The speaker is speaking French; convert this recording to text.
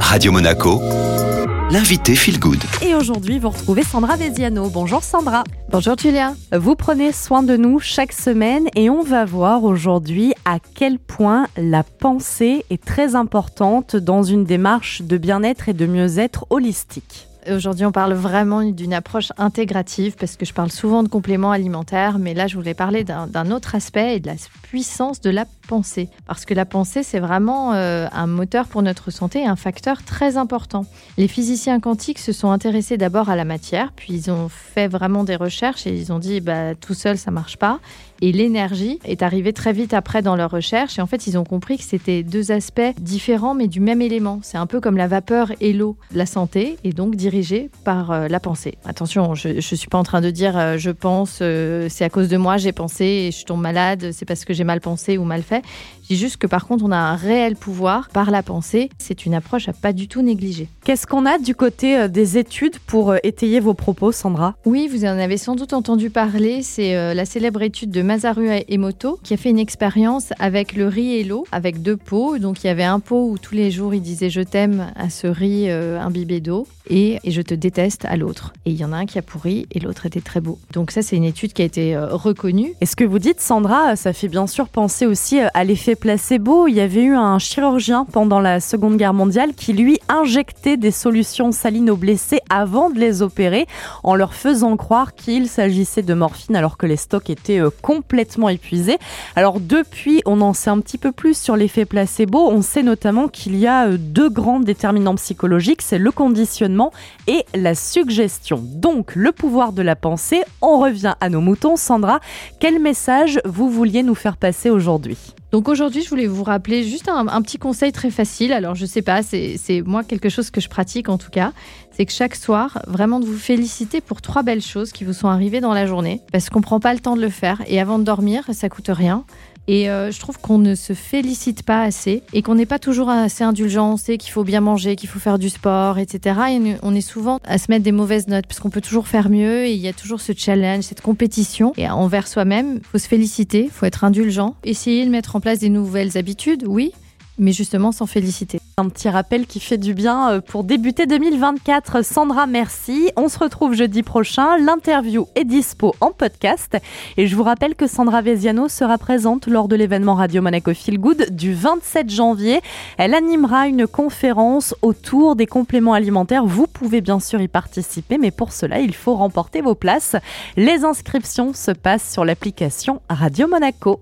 Radio Monaco, l'invité Feel Good. Et aujourd'hui, vous retrouvez Sandra Veziano. Bonjour Sandra. Bonjour Julia. Vous prenez soin de nous chaque semaine et on va voir aujourd'hui à quel point la pensée est très importante dans une démarche de bien-être et de mieux-être holistique. Aujourd'hui, on parle vraiment d'une approche intégrative parce que je parle souvent de compléments alimentaires, mais là, je voulais parler d'un autre aspect et de la puissance de la pensée. Parce que la pensée, c'est vraiment euh, un moteur pour notre santé un facteur très important. Les physiciens quantiques se sont intéressés d'abord à la matière, puis ils ont fait vraiment des recherches et ils ont dit bah, tout seul, ça marche pas. Et l'énergie est arrivée très vite après dans leurs recherches. Et en fait, ils ont compris que c'était deux aspects différents, mais du même élément. C'est un peu comme la vapeur et l'eau. La santé est donc dirigée par euh, la pensée. Attention, je ne suis pas en train de dire euh, je pense, c'est à cause de moi, j'ai pensé et je tombe malade, c'est parce que j'ai mal pensé ou mal fait. Je dis juste que par contre, on a un réel pouvoir par la pensée. C'est une approche à pas du tout négliger. Qu'est-ce qu'on a du côté euh, des études pour euh, étayer vos propos, Sandra? Oui, vous en avez sans doute entendu parler. C'est euh, la célèbre étude de Masaru Emoto qui a fait une expérience avec le riz et l'eau, avec deux pots. Donc il y avait un pot où tous les jours il disait je t'aime à ce riz imbibé d'eau et, je te déteste à l'autre. Et il y en a un qui a pourri et l'autre était très beau. Donc ça, c'est une étude qui a été reconnue. Et ce que vous dites, Sandra, ça fait bien sûr penser aussi à l'effet placebo. Il y avait eu un chirurgien pendant la Seconde Guerre mondiale qui lui injectait des solutions salines aux blessés avant de les opérer en leur faisant croire qu'il s'agissait de morphine alors que les stocks étaient euh, complètement épuisés. Alors depuis, on en sait un petit peu plus sur l'effet placebo. On sait notamment qu'il y a euh, deux grands déterminants psychologiques, c'est le conditionnement et la suggestion. Donc le pouvoir de la pensée, on revient à nos moutons. Sandra, quel message vous vouliez nous faire passer aujourd'hui? Donc aujourd'hui, je voulais vous rappeler juste un, petit conseil très facile. Alors je sais pas, c'est moi quelque chose que je pratique en tout cas. C'est que chaque soir, vraiment de vous féliciter pour trois belles choses qui vous sont arrivées dans la journée. Parce qu'on prend pas le temps de le faire. Et avant de dormir, ça coûte rien. Et euh, je trouve qu'on ne se félicite pas assez et qu'on n'est pas toujours assez indulgent. On sait qu'il faut bien manger, qu'il faut faire du sport, etc. Et on est souvent à se mettre des mauvaises notes parce qu'on peut toujours faire mieux et il y a toujours ce challenge, cette compétition. Et envers soi-même, faut se féliciter, faut être indulgent. Essayer de mettre en place des nouvelles habitudes, oui, mais justement sans féliciter. Un petit rappel qui fait du bien euh, pour débuter 2024. Sandra, merci. On se retrouve jeudi prochain. L'interview est dispo en podcast. Et je vous rappelle que Sandra Veziano sera présente lors de l'événement Radio Monaco Feel Good du 27 janvier. Elle animera une conférence autour des compléments alimentaires. Vous pouvez bien sûr y participer, mais pour cela, il faut remporter vos places. Les inscriptions se passent sur l'application Radio Monaco.